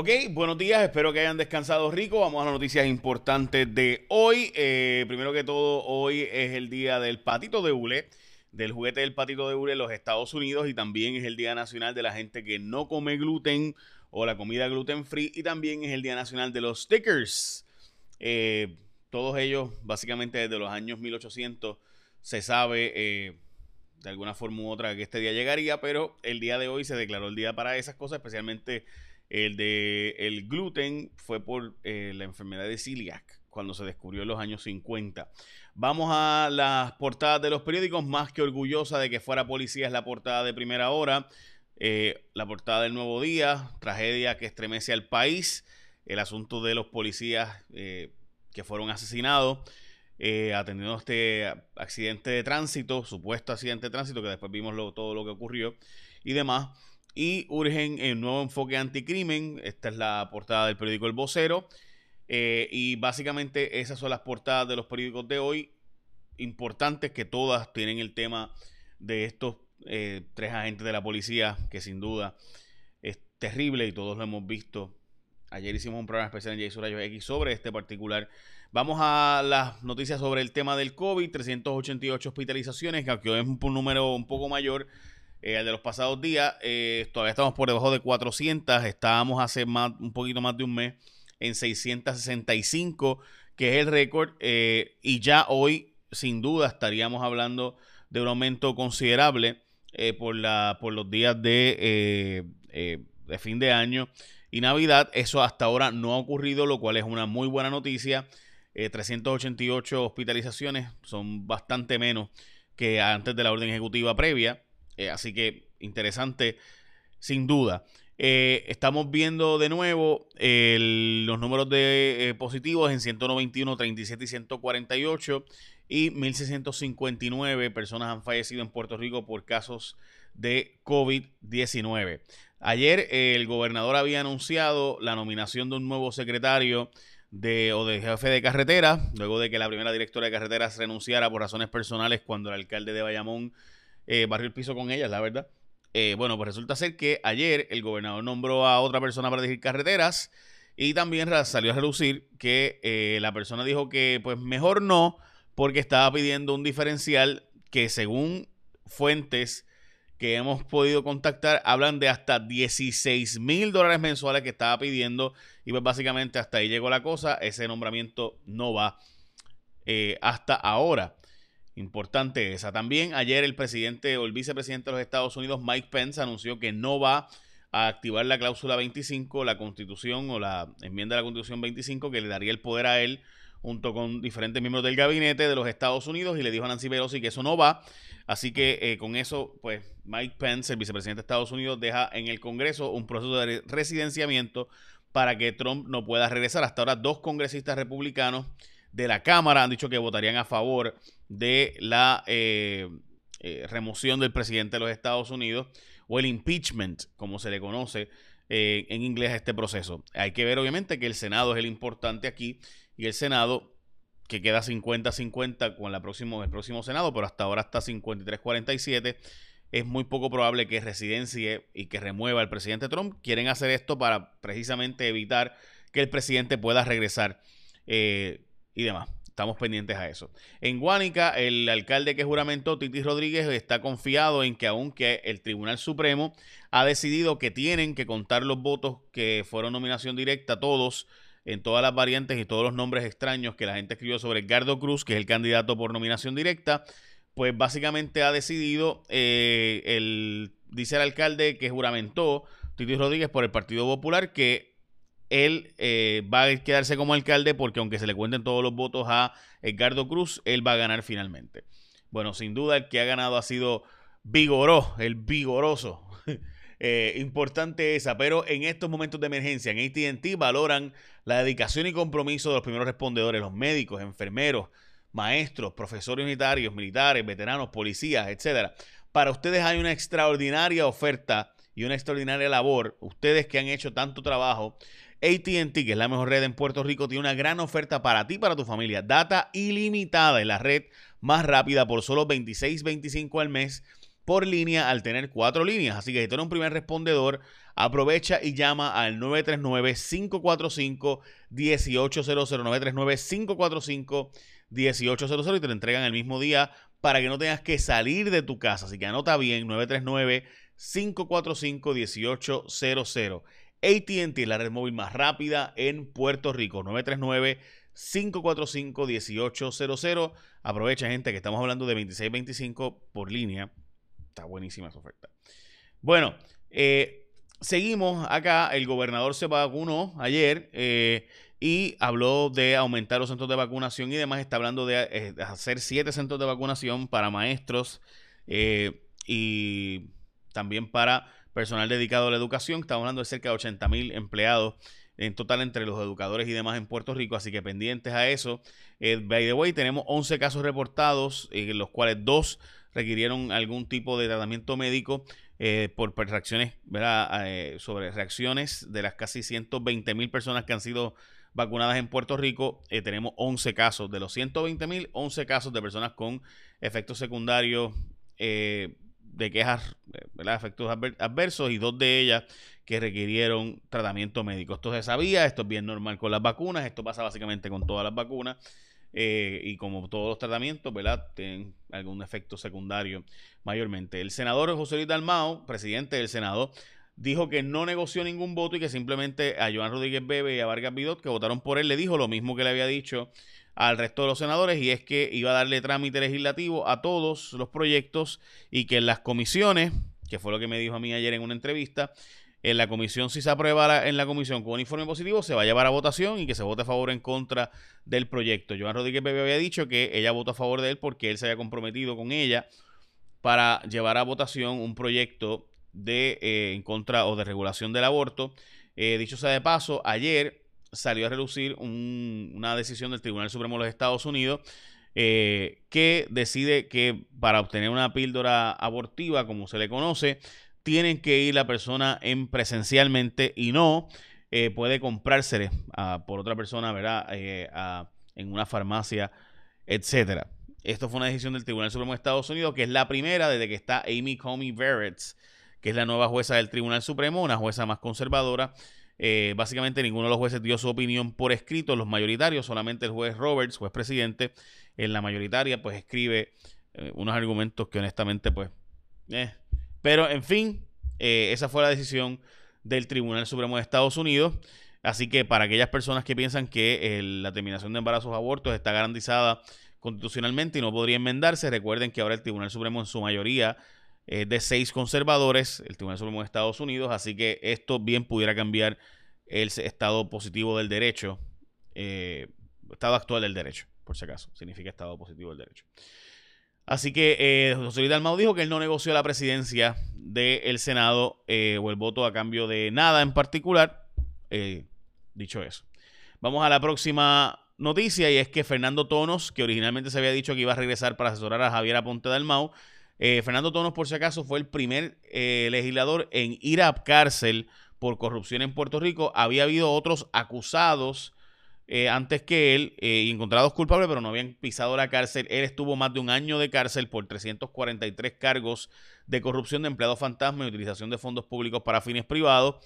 Ok, buenos días, espero que hayan descansado rico. Vamos a las noticias importantes de hoy. Eh, primero que todo, hoy es el día del patito de hule, del juguete del patito de hule en los Estados Unidos y también es el Día Nacional de la gente que no come gluten o la comida gluten free y también es el Día Nacional de los stickers. Eh, todos ellos, básicamente desde los años 1800, se sabe eh, de alguna forma u otra que este día llegaría, pero el día de hoy se declaró el día para esas cosas, especialmente el de el gluten fue por eh, la enfermedad de celiac, cuando se descubrió en los años 50. Vamos a las portadas de los periódicos, más que orgullosa de que fuera policía es la portada de primera hora, eh, la portada del Nuevo Día, tragedia que estremece al país, el asunto de los policías eh, que fueron asesinados. atendiendo este accidente de tránsito, supuesto accidente de tránsito, que después vimos todo lo que ocurrió y demás y urgen un nuevo enfoque anticrimen. Esta es la portada del periódico El Vocero. Eh, y básicamente esas son las portadas de los periódicos de hoy, importantes que todas tienen el tema de estos eh, tres agentes de la policía, que sin duda es terrible y todos lo hemos visto. Ayer hicimos un programa especial en Jason Rayos X sobre este particular. Vamos a las noticias sobre el tema del COVID, 388 hospitalizaciones, que aunque es un número un poco mayor, el eh, de los pasados días. Eh, todavía estamos por debajo de 400. Estábamos hace más, un poquito más de un mes en 665, que es el récord. Eh, y ya hoy, sin duda, estaríamos hablando de un aumento considerable por, la, por los días de, de fin de año y Navidad. Eso hasta ahora no ha ocurrido, lo cual es una muy buena noticia. 388 hospitalizaciones son bastante menos que antes de la orden ejecutiva previa. Eh, así que interesante, sin duda. Eh, estamos viendo de nuevo los números de eh, positivos en 191, 37 y 148 y 1.659 personas han fallecido en Puerto Rico por casos de COVID-19. Ayer el gobernador había anunciado la nominación de un nuevo secretario de, o de jefe de carretera, luego de que la primera directora de carreteras renunciara por razones personales cuando el alcalde de Bayamón eh, barrió el piso con ellas, la verdad. Eh, bueno, pues resulta ser que ayer el gobernador nombró a otra persona para dirigir carreteras y también salió a relucir que eh, la persona dijo que pues mejor no porque estaba pidiendo un diferencial que según fuentes que hemos podido contactar hablan de hasta 16 mil dólares mensuales que estaba pidiendo y pues básicamente hasta ahí llegó la cosa, ese nombramiento no va hasta ahora. Importante esa. También ayer el presidente o el vicepresidente de los Estados Unidos, Mike Pence, anunció que no va a activar la cláusula 25, la constitución o la enmienda de la constitución 25 que le daría el poder a él junto con diferentes miembros del gabinete de los Estados Unidos y le dijo a Nancy Pelosi que eso no va. Así que eh, con eso, pues Mike Pence, el vicepresidente de Estados Unidos, deja en el Congreso un proceso de residenciamiento para que Trump no pueda regresar. Hasta ahora dos congresistas republicanos de la Cámara han dicho que votarían a favor de la eh, eh, remoción del presidente de los Estados Unidos o el impeachment, como se le conoce eh, en inglés a este proceso. Hay que ver obviamente que el Senado es el importante aquí y el Senado que queda 50-50 con la próximo, el próximo Senado, pero hasta ahora está 53-47. Es muy poco probable que residencie y que remueva al presidente Trump. Quieren hacer esto para precisamente evitar que el presidente pueda regresar y demás. Estamos pendientes a eso. En Guánica, el alcalde que juramentó, Titi Rodríguez, está confiado en que aunque el Tribunal Supremo ha decidido que tienen que contar los votos que fueron nominación directa, todos, en todas las variantes y todos los nombres extraños que la gente escribió sobre Edgardo Cruz, que es el candidato por nominación directa, pues básicamente ha decidido, eh, el, dice el alcalde que juramentó, Titi Rodríguez, por el Partido Popular, que él eh, va a quedarse como alcalde porque aunque se le cuenten todos los votos a Edgardo Cruz, él va a ganar finalmente. Bueno, sin duda el que ha ganado ha sido Vigoró, el vigoroso. Eh, importante esa, pero en estos momentos de emergencia en ATT valoran la dedicación y compromiso de los primeros respondedores, los médicos, enfermeros, maestros, profesores unitarios, militares, veteranos, policías, etcétera. Para ustedes hay una extraordinaria oferta y una extraordinaria labor. Ustedes que han hecho tanto trabajo ATT, que es la mejor red en Puerto Rico, tiene una gran oferta para ti y para tu familia. Data ilimitada en la red más rápida por solo $26.25 al mes. por línea al tener cuatro líneas. Así que si tú eres un primer respondedor, aprovecha y llama al 939-545-1800. 939-545-1800 y te lo entregan el mismo día para que no tengas que salir de tu casa. Así que anota bien, 939-545-1800. ATT la red móvil más rápida en Puerto Rico. 939-545-1800. Aprovecha, gente, que estamos hablando de 2625 por línea. Está buenísima esa oferta. Bueno, eh, seguimos acá. El gobernador se vacunó ayer. Eh, y habló de aumentar los centros de vacunación y demás. Está hablando de eh, hacer siete centros de vacunación para maestros y también para personal dedicado a la educación. Estamos hablando de cerca de 80 mil empleados en total entre los educadores y demás en Puerto Rico, así que pendientes a eso. Eh, by the way, tenemos 11 casos reportados, en los cuales dos requirieron algún tipo de tratamiento médico por reacciones, ¿verdad? sobre reacciones de las casi 120 mil personas que han sido vacunadas en Puerto Rico. Eh, tenemos 11 casos. De los 120 mil, 11 casos de personas con efectos secundarios eh, de quejas, eh, efectos adversos y dos de ellas que requirieron tratamiento médico. Esto se sabía, esto es bien normal con las vacunas, esto pasa básicamente con todas las vacunas. y como todos los tratamientos, ¿verdad? Tienen algún efecto secundario mayormente. El senador José Luis Dalmao, presidente del Senado, dijo que no negoció ningún voto y que simplemente a Joan Rodríguez Bebe y a Vargas Vidot, que votaron por él, le dijo lo mismo que le había dicho al resto de los senadores y es que iba a darle trámite legislativo a todos los proyectos y que en las comisiones, que fue lo que me dijo a mí ayer en una entrevista, en la comisión, si se aprueba en la comisión con un informe positivo, se va a llevar a votación y que se vote a favor o en contra del proyecto. Joan Rodríguez Bebe había dicho que ella votó a favor de él porque él se había comprometido con ella para llevar a votación un proyecto de eh, en contra o de regulación del aborto. Eh, dicho sea de paso, ayer salió a relucir una decisión del Tribunal Supremo de los Estados Unidos eh, que decide que para obtener una píldora abortiva, como se le conoce, tienen que ir la persona en presencialmente y no puede comprársele por otra persona, ¿verdad? en una farmacia, etcétera. Esto fue una decisión del Tribunal Supremo de Estados Unidos, que es la primera desde que está Amy Comey Barrett que es la nueva jueza del Tribunal Supremo, una jueza más conservadora. Eh, básicamente ninguno de los jueces dio su opinión por escrito, los mayoritarios, solamente el juez Roberts, juez presidente, en la mayoritaria, pues escribe eh, unos argumentos que honestamente, pues, eh. pero en fin, esa fue la decisión del Tribunal Supremo de Estados Unidos. Así que para aquellas personas que piensan que la terminación de embarazos abortos está garantizada constitucionalmente y no podría enmendarse, recuerden que ahora el Tribunal Supremo en su mayoría eh, de seis conservadores, el Tribunal Supremo de Estados Unidos, así que esto bien pudiera cambiar el estado positivo del derecho, eh, estado actual del derecho, por si acaso, significa estado positivo del derecho. Así que eh, José Luis Dalmau dijo que él no negoció la presidencia del Senado eh, o el voto a cambio de nada en particular. dicho eso. Vamos a la próxima noticia y es que Fernando Tonos, que originalmente se había dicho que iba a regresar para asesorar a Javier Aponte Dalmau, eh, Fernando Tonos, por si acaso, fue el primer eh, legislador en ir a cárcel por corrupción en Puerto Rico. Había habido otros acusados eh, antes que él y encontrados culpables, pero no habían pisado la cárcel. Él estuvo más de un año de cárcel por 343 cargos de corrupción de empleados fantasma y utilización de fondos públicos para fines privados.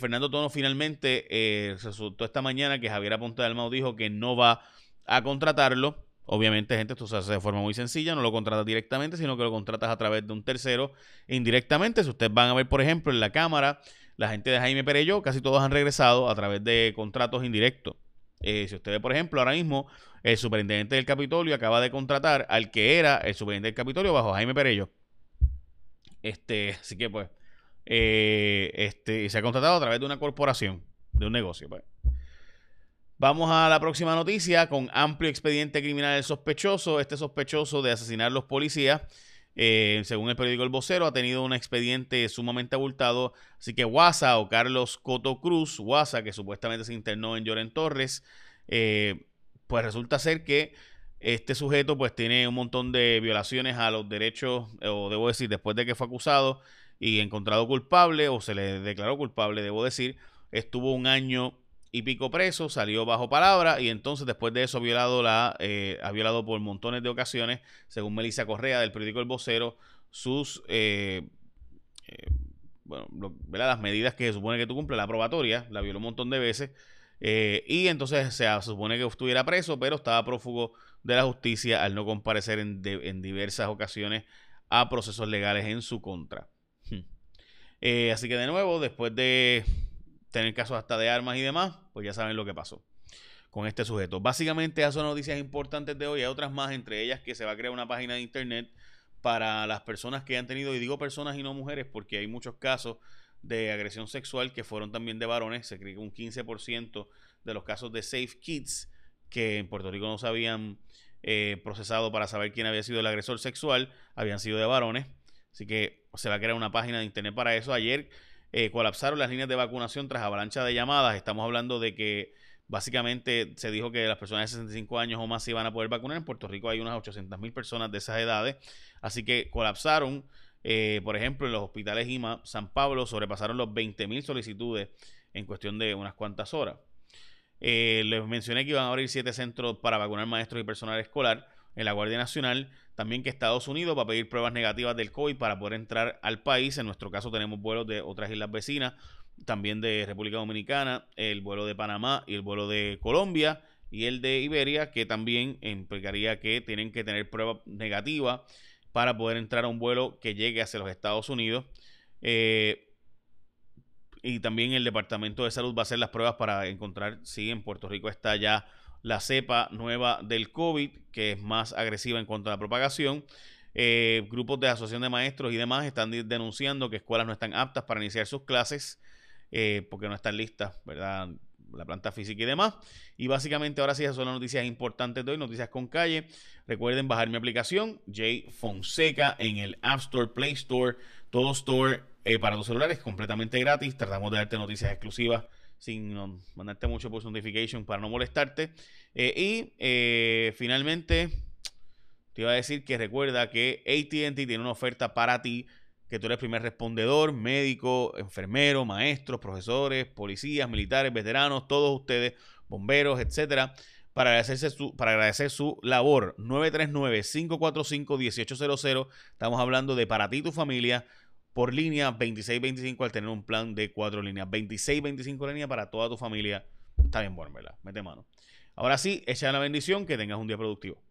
Fernando Tonos finalmente resultó esta mañana que Javier Aponte del Mau dijo que no va a contratarlo. Obviamente, gente, esto se hace de forma muy sencilla, no lo contratas directamente, sino que lo contratas a través de un tercero indirectamente. Si ustedes van a ver, por ejemplo, en la cámara, la gente de Jaime Perello, casi todos han regresado a través de contratos indirectos. Eh, si usted por ejemplo, ahora mismo, el superintendente del Capitolio acaba de contratar al que era el superintendente del Capitolio bajo Jaime Perello. Este, así que pues, eh, este, se ha contratado a través de una corporación, de un negocio. Pues. Vamos a la próxima noticia con amplio expediente criminal del sospechoso. Este sospechoso de asesinar a los policías, eh, según el periódico El Vocero, ha tenido un expediente sumamente abultado. Así que Guasa o Carlos Coto Cruz, Guasa, que supuestamente se internó en Lloren Torres, eh, pues resulta ser que este sujeto pues tiene un montón de violaciones a los derechos, o debo decir, después de que fue acusado y encontrado culpable, o se le declaró culpable, debo decir, estuvo un año y pico preso, salió bajo palabra y entonces después de eso violado la, eh, ha violado por montones de ocasiones, según Melissa Correa del periódico El Vocero, sus, eh, eh, bueno, las medidas que se supone que tú cumples, la probatoria, la violó un montón de veces, y entonces se, supone que estuviera preso, pero estaba prófugo de la justicia al no comparecer en, en diversas ocasiones a procesos legales en su contra. Hmm. así que de nuevo, después de tener casos hasta de armas y demás, pues ya saben lo que pasó con este sujeto. Básicamente esas son noticias importantes de hoy. Hay otras más, entre ellas que se va a crear una página de internet para las personas que han tenido, y digo personas y no mujeres, porque hay muchos casos de agresión sexual que fueron también de varones. Se cree que un 15% de los casos de Safe Kids que en Puerto Rico no se habían eh, procesado para saber quién había sido el agresor sexual, habían sido de varones. Así que se va a crear una página de internet para eso. Ayer eh, colapsaron las líneas de vacunación tras avalancha de llamadas. Estamos hablando de que Básicamente se dijo que las personas de 65 años o más se iban a poder vacunar. En Puerto Rico hay unas 800 mil personas de esas edades. Así que colapsaron. Eh, por ejemplo, en los hospitales IMA San Pablo sobrepasaron los 20 mil solicitudes en cuestión de unas cuantas horas. Eh, les mencioné que iban a abrir siete centros para vacunar maestros y personal escolar en la Guardia Nacional. También que Estados Unidos va a pedir pruebas negativas del COVID para poder entrar al país. En nuestro caso tenemos vuelos de otras islas vecinas también de República Dominicana, el vuelo de Panamá y el vuelo de Colombia y el de Iberia, que también implicaría que tienen que tener prueba negativa para poder entrar a un vuelo que llegue hacia los Estados Unidos. Eh, y también el Departamento de Salud va a hacer las pruebas para encontrar si en Puerto Rico está ya la cepa nueva del COVID, que es más agresiva en cuanto a la propagación. Eh, grupos de asociación de maestros y demás están denunciando que escuelas no están aptas para iniciar sus clases eh, porque no están listas, ¿verdad? La planta física y demás. Y básicamente ahora sí, esas son las noticias importantes de hoy, noticias con calle. Recuerden bajar mi aplicación, J Fonseca, en el App Store, Play Store, todo store eh, para tus celulares, completamente gratis. Tratamos de darte noticias exclusivas sin mandarte mucho post notification para no molestarte. Eh, y finalmente, te iba a decir que recuerda que ATT tiene una oferta para ti que tú eres primer respondedor, médico, enfermero, maestros, profesores, policías, militares, veteranos, todos ustedes, bomberos, etcétera, para, agradecerse su, para agradecer su labor. 939-545-1800. Estamos hablando de para ti y tu familia por línea 2625 al tener un plan de cuatro líneas. 2625 líneas para toda tu familia. Está bien bueno, ¿verdad? Mete mano. Ahora sí, echa la bendición, que tengas un día productivo.